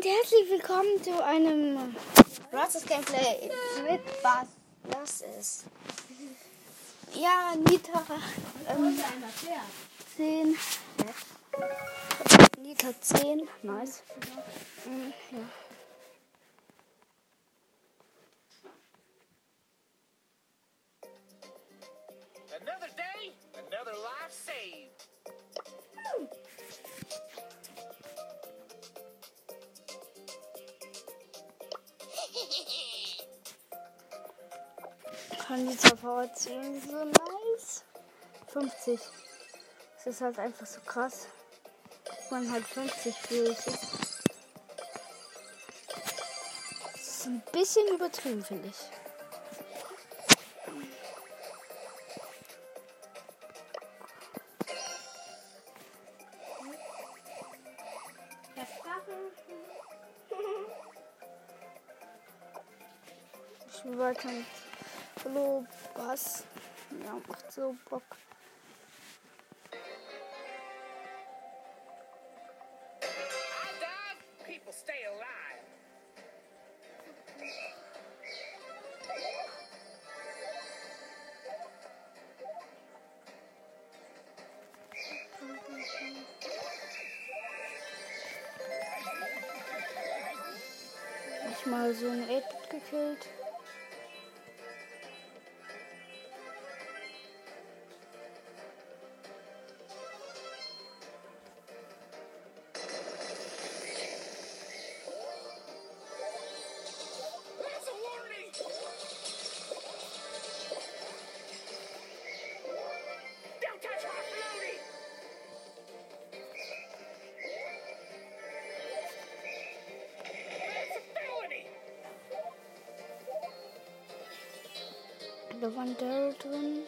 und herzlich willkommen zu einem Rosses Gameplay mit Bass. Das ist. Ja, Nita. Ähm, 10. Nita 10. Nice. Mhm, ja. Konditor VC so nice. 50. Das ist halt einfach so krass. dass Man halt 50 fähig ist. Das ist ein bisschen übertrieben, finde ich. Ich spiele Hallo Bass. Ja, macht so Bock. Mal so ein 8 gekillt. Da war ein Daryl drin.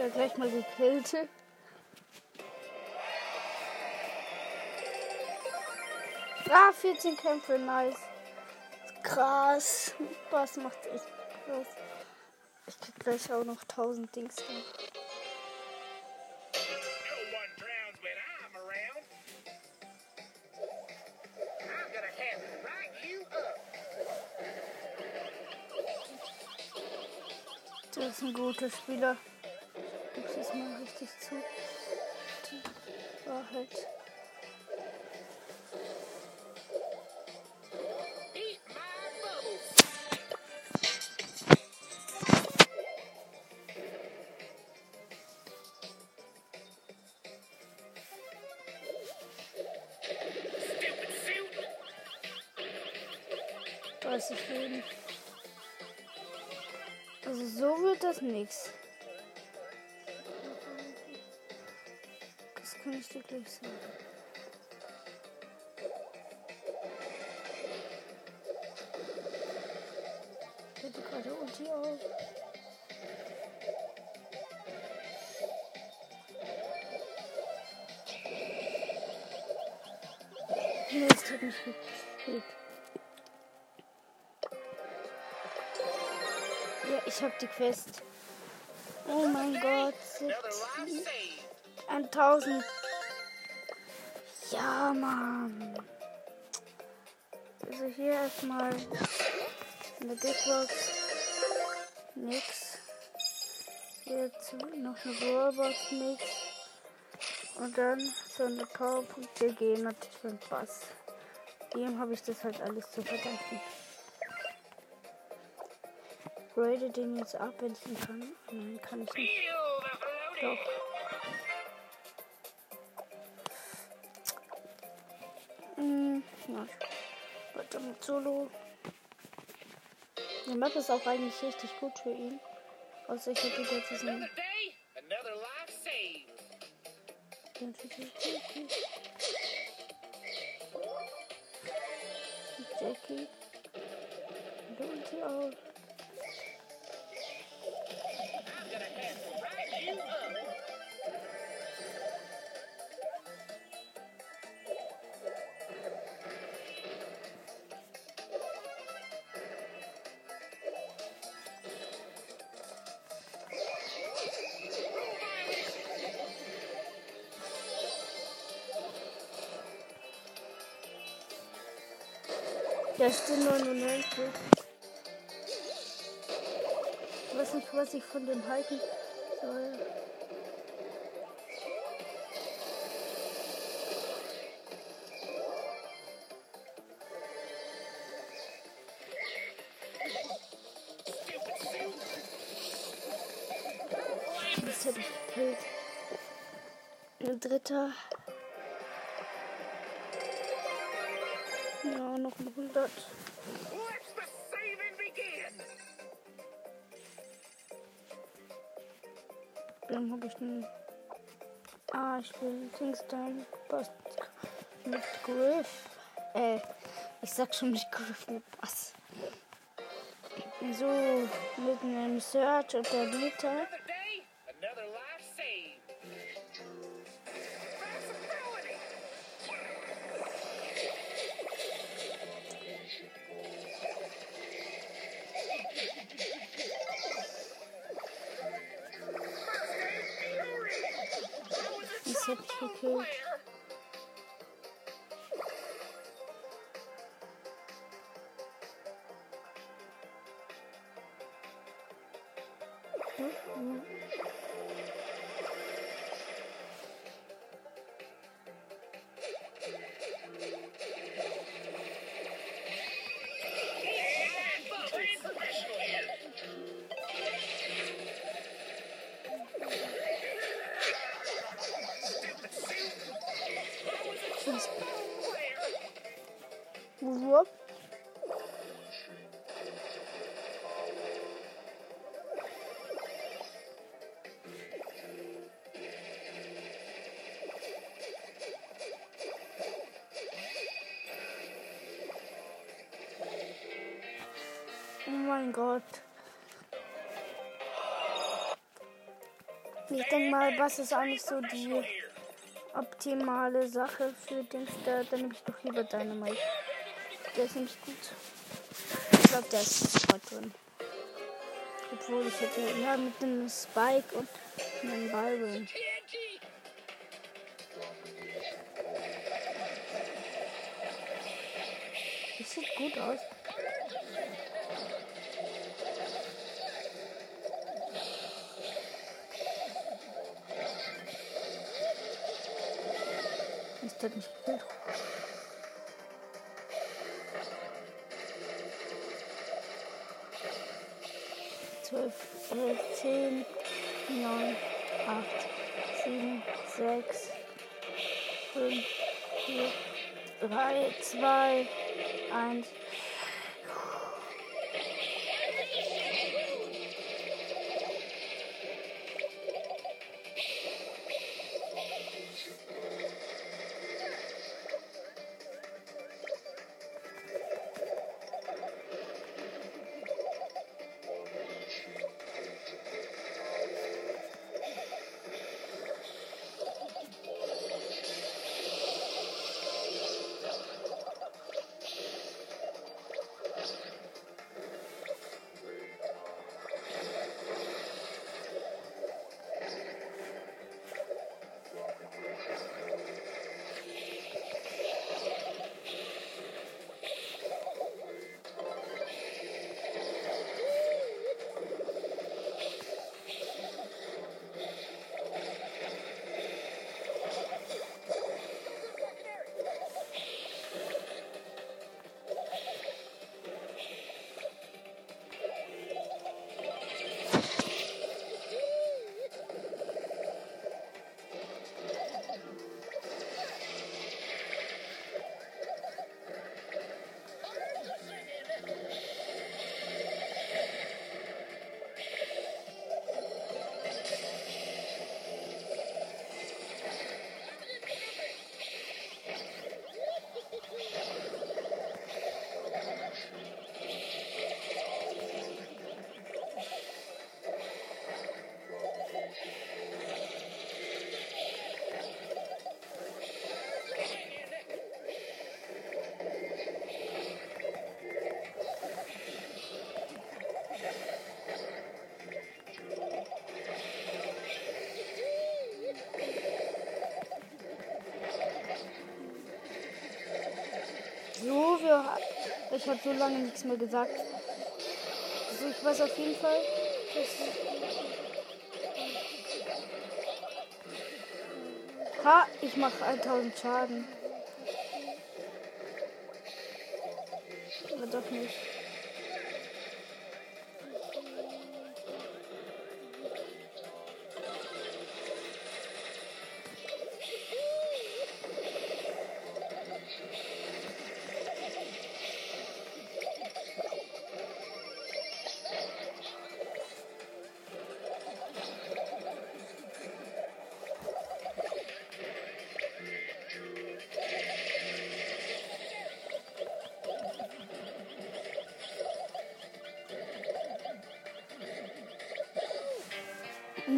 Ja, gleich mal gekillt. Ah, 14 Kämpfe, nice. Krass. Das macht echt krass. Ich krieg gleich auch noch 1000 Dings. up. Das ist ein guter Spieler. Mal richtig zu. Die. 30 Leben. Also so wird das nix. Kann ich dir gleich sagen. Ich hätte gerade Ulti auf. Nee, es hat mich gekillt. Ja, ich hab die Quest. Oh mein Gott. Another life saved. 1000. Ja, Mann. Also hier erstmal eine Big Box. Nix. Jetzt noch eine Brawlbox. Nix. Und dann so eine Powerpunkte gehen natürlich beim Bass. Dem habe ich das halt alles zu verdanken. Grade den jetzt ab, wenn ich ihn kann. Nein, kann ich nicht. Doch. Weiter mit Solo. Die Map ist auch eigentlich richtig gut für ihn. Außer ich hätte jetzt diesen. Jackie. Und Ulti aus. Der steht 99. Ich weiß nicht, was ich von dem halten soll. Ich. Ein dritter. Ja, noch ein 100. Let the saving begin. Dann habe ich einen. Ah, ich will Kingston Bass mit Griff. Äh, ich sag schon mit Griff mit Bass. So, mit einem Search und der Meter. Mm-hmm. Mein Gott. Ich denke mal, was ist eigentlich so die optimale Sache für den Start? Dann nehme ich doch lieber Dynamite. Der ist nämlich gut. Ich glaube, der ist sofort drin. Obwohl ich hätte ja mit einem Spike und einem. TNT. Das sieht gut aus. Das nicht gut? Zwölf, elf, zehn, neun, acht, sieben, sechs, fünf, vier, drei, zwei, eins. Ich habe so lange nichts mehr gesagt. Also ich weiß auf jeden Fall, dass Ha, ich mache 1000 Schaden. Aber doch nicht.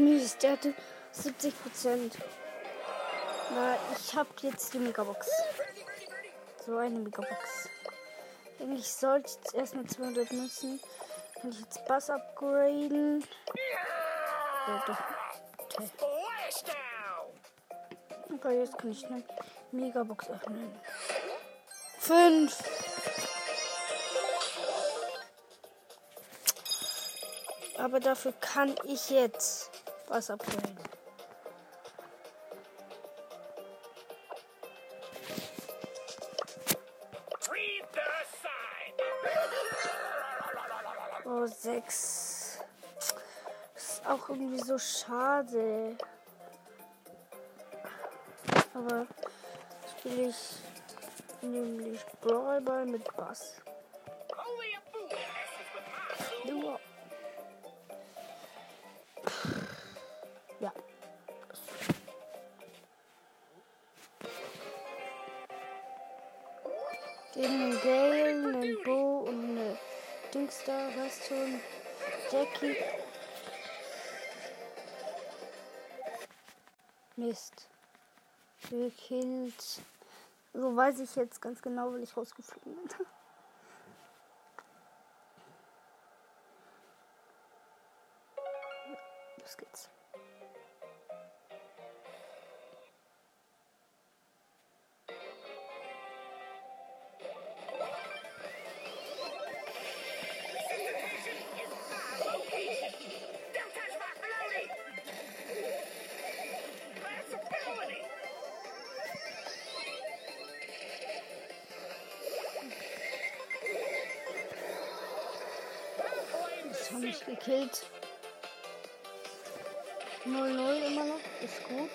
Mies, der hatte 70 Prozent. Na, ich habe jetzt die Megabox. So eine Megabox. Eigentlich sollte ich jetzt erstmal 200 nutzen. Und jetzt Bass upgraden. Ja, doch. Okay. Jetzt kann ich eine Megabox öffnen. Fünf. Aber dafür kann ich jetzt was sign! Oh, sechs. Das ist auch irgendwie so schade. Aber spiele ich nämlich Brawlball mit Bass. Gekillt. So weiß ich jetzt ganz genau, weil ich rausgeflogen bin. Los geht's. Gekillt. 0-0 immer noch. Ist gut.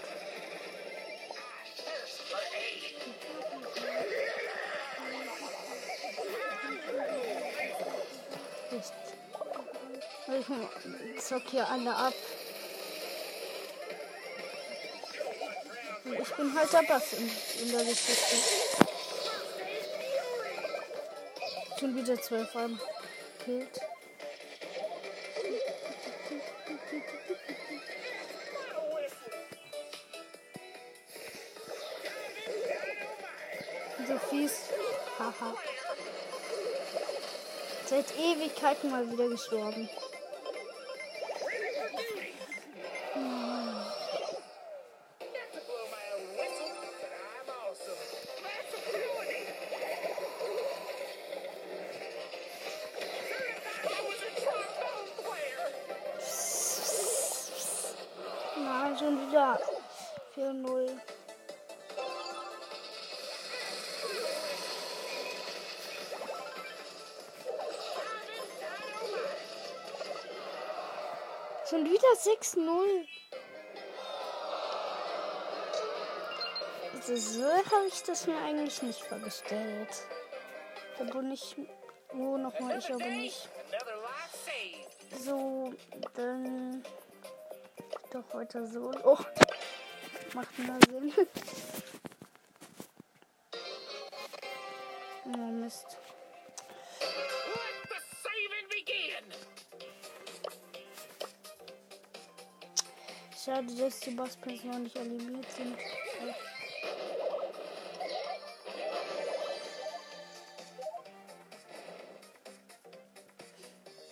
Ich zock hier alle ab. Ich bin halt der Bass in, in der Geschichte. Schon wieder 12 Arme. Killt. So fies. Haha. Seit Ewigkeiten mal wieder gestorben. Na, schon wieder 4-0. Schon wieder 6-0. Also so habe ich das mir eigentlich nicht vorgestellt. Aber nicht. Wo nochmal, ich aber nicht. So, dann doch heute so. Oh, macht mehr Sinn. Oh Mist. Schade, dass die Bosspins noch nicht animiert sind.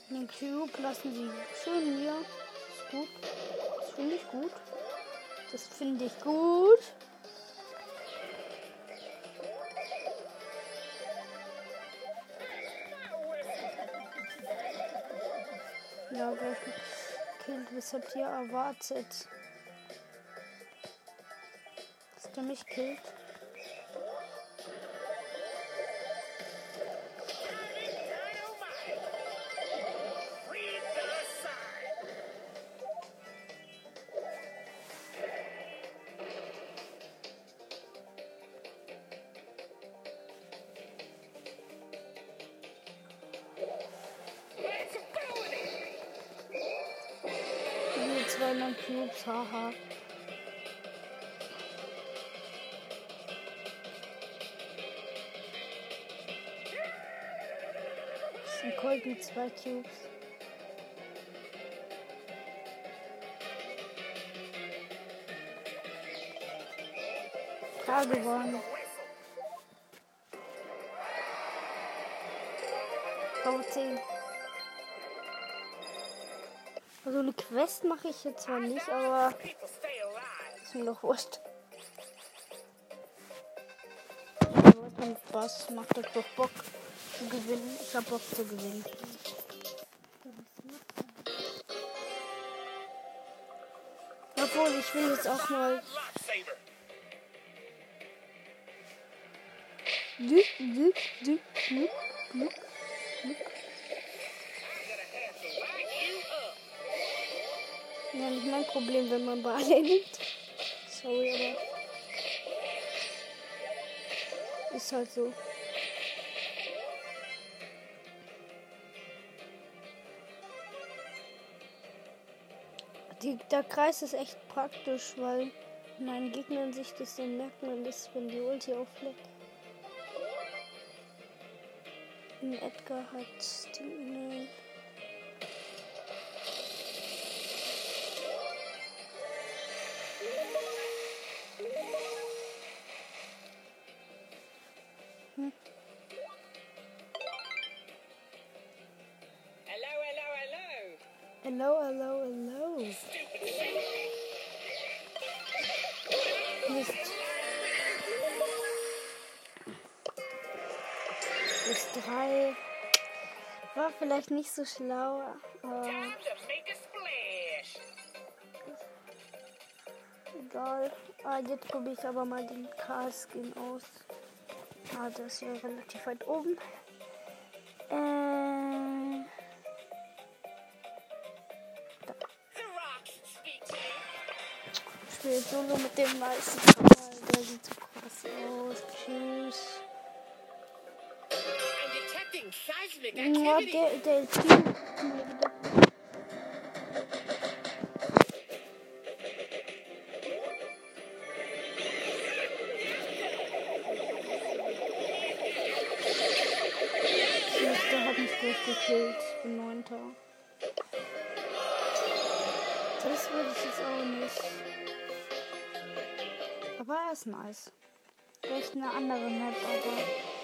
Den Cube lassen sie schön hier. Ist gut finde ich gut. Das finde ich gut. Ja, gleich gekillt. Was habt ihr erwartet? Dass der mich killt? 200 Cubes, haha. Das ist ein Colt mit zwei Cubes. Klar gewonnen. Rang 10. Also eine Quest mache ich jetzt zwar nicht, aber ist mir doch wurscht. Aber es macht das doch Bock zu gewinnen. Ich hab Bock zu gewinnen. Obwohl, ich will jetzt auch mal Lightsaber. Glück, Glück, Glück, Glück, Glück. Ja, nicht mein Problem, wenn man Ball nimmt. Sorry, aber. Ist halt so. Die, der Kreis ist echt praktisch, weil wenn ein Gegner in Sicht ist, dann merkt man das, wenn die Ulti. Und Edgar hat die. Hello. Hello, hello. Mist. Bis drei. War vielleicht nicht so schlau, aber egal. Ah, jetzt probiere ich aber mal den K-Skin aus. Ah, das ist ja relativ weit oben. Solo mit dem weißen Karl. Der sieht so krass aus. Tschüss. Ja, der, der Team. Der hat mich durchgekillt. Ich bin Neunter. Das würde ich jetzt auch nicht. Ist nice. Vielleicht eine andere Map, aber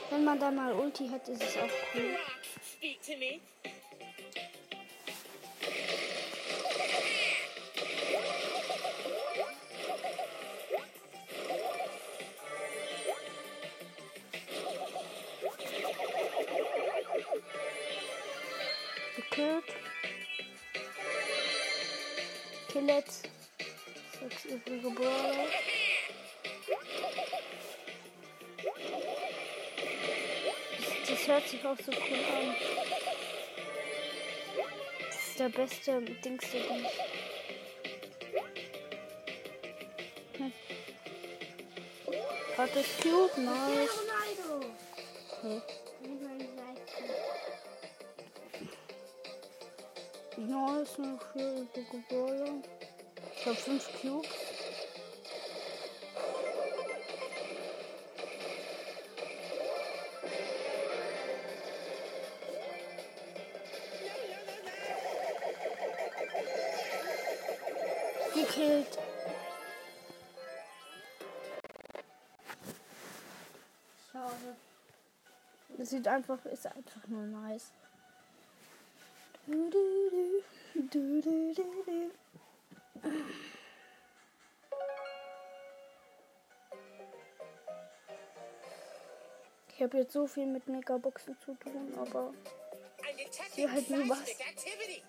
wenn man da mal Ulti hat, ist es auch cool. Gekillt. Killet. Sechs übrige. Hört sich auch so cool an. Das ist der beste Dings, der Dings. Hm. Hat das cute? Nice. Hm. Nice, vier übrige Brawler. Ich habe fünf Cubes. Sieht einfach, ist einfach nur nice. Ich habe jetzt so viel mit Megaboxen zu tun, aber detecting halt nur was. seismic activity.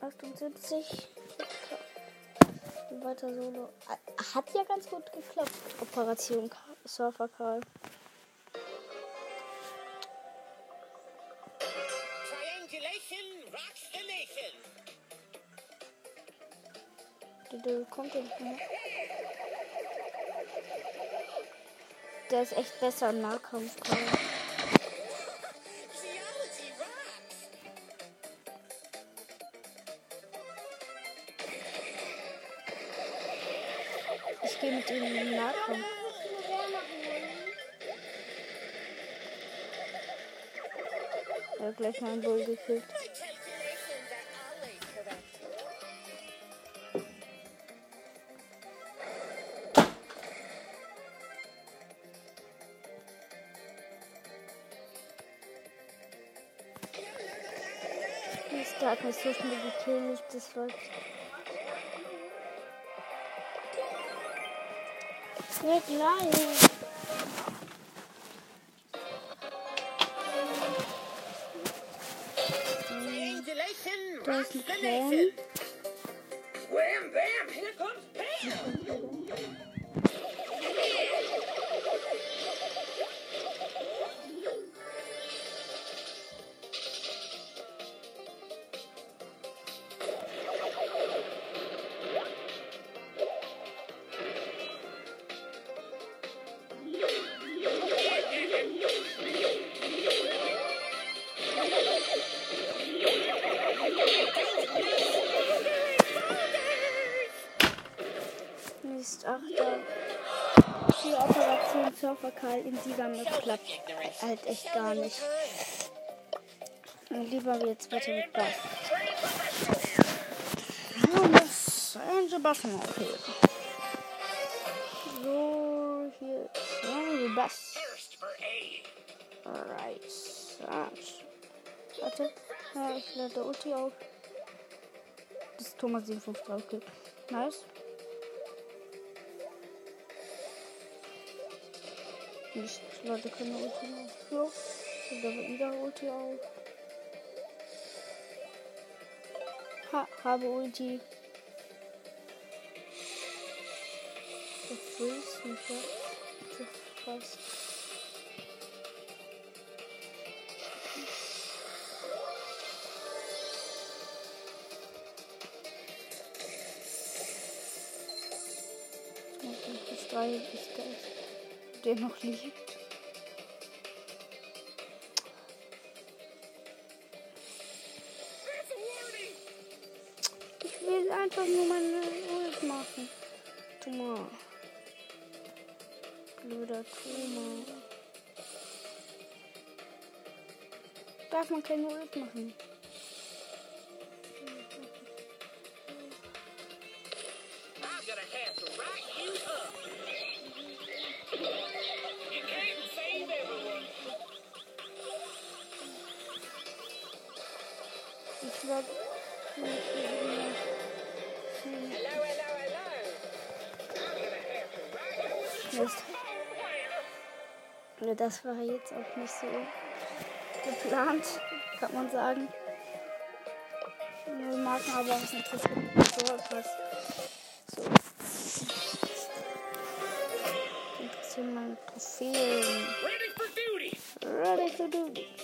78. Weiter Solo. Hat ja ganz gut geklappt. Operation Surfer Karl. Der kommt ja nicht mehr. Der ist echt besser im Nahkampf. Ich gehe mit ihm in den Nahkampf. Er hat gleich meinen Bull gekillt. Mich so schnell gekillt. Das war. Ja, gleich. Da ist ein the Karl in Siegern das klappt halt echt gar nicht. Und lieber jetzt weiter mit Bass. Ja, das ein Sebastian okay. So, hier ist ja, Bass. Alright. Search. Warte. Ja, ich lade Ulti auf. Das ist Thomas 753. Okay. Nice. Nicht. Ich lade keine Ulti auf. So. Ich lade wieder Ulti auf. Ha, habe Ulti. Der Freeze nicht ja. Passt. Das drei ist das, der noch liegt. Ich will einfach nur meine Ult machen. Thomas. Blöder Thomas. Darf man keine Ult machen? Hello, hello, hello. Mist. Ja, das war jetzt auch nicht so geplant, kann man sagen. Wir machen aber was interessiert so etwas. So. Interessieren meine Trophäen. ready for duty. Ready for duty.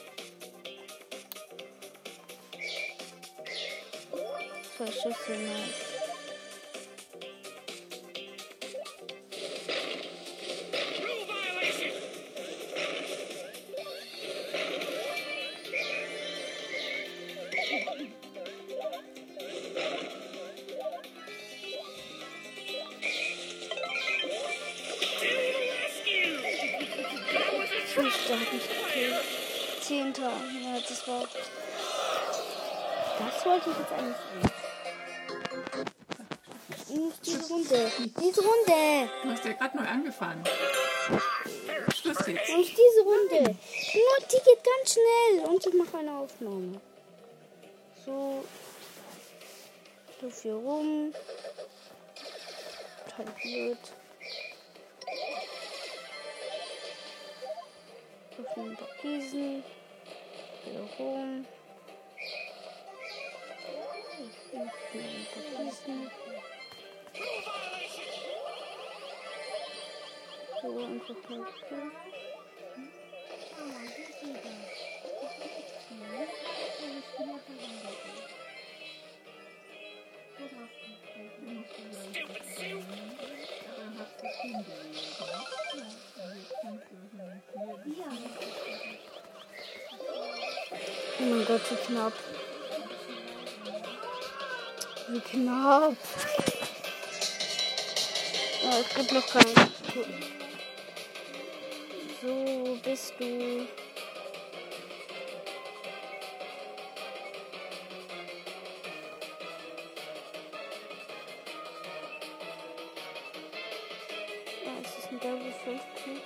Gekillt. Zehnter. Ja, das. Das wollte ich jetzt eigentlich sehen. Nicht diese Runde. Diese Runde. Du hast ja gerade neu angefangen. Schluss jetzt. Nicht diese Runde. Nur die geht ganz schnell. Und ich mache eine Aufnahme. So. So viel rum. Total blöd. Auf den Parkisen. Hier rum. So, einfach mal. Aber hast du Kinder Oh mein Gott, wie knapp. Wie knapp. Ja, es gibt noch keinen. So bist du. Ja, es ist ein Level 15.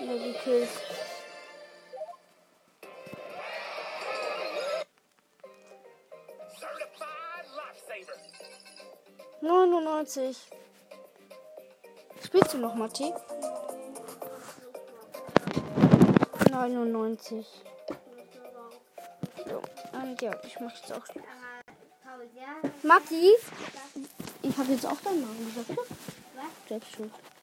Level Kills. 99. Spielst du noch, Matti? 99. So, und ja, ich mach jetzt auch. Matti? Ich habe jetzt auch deinen Namen gesagt, oder? Was? Selbst schuld.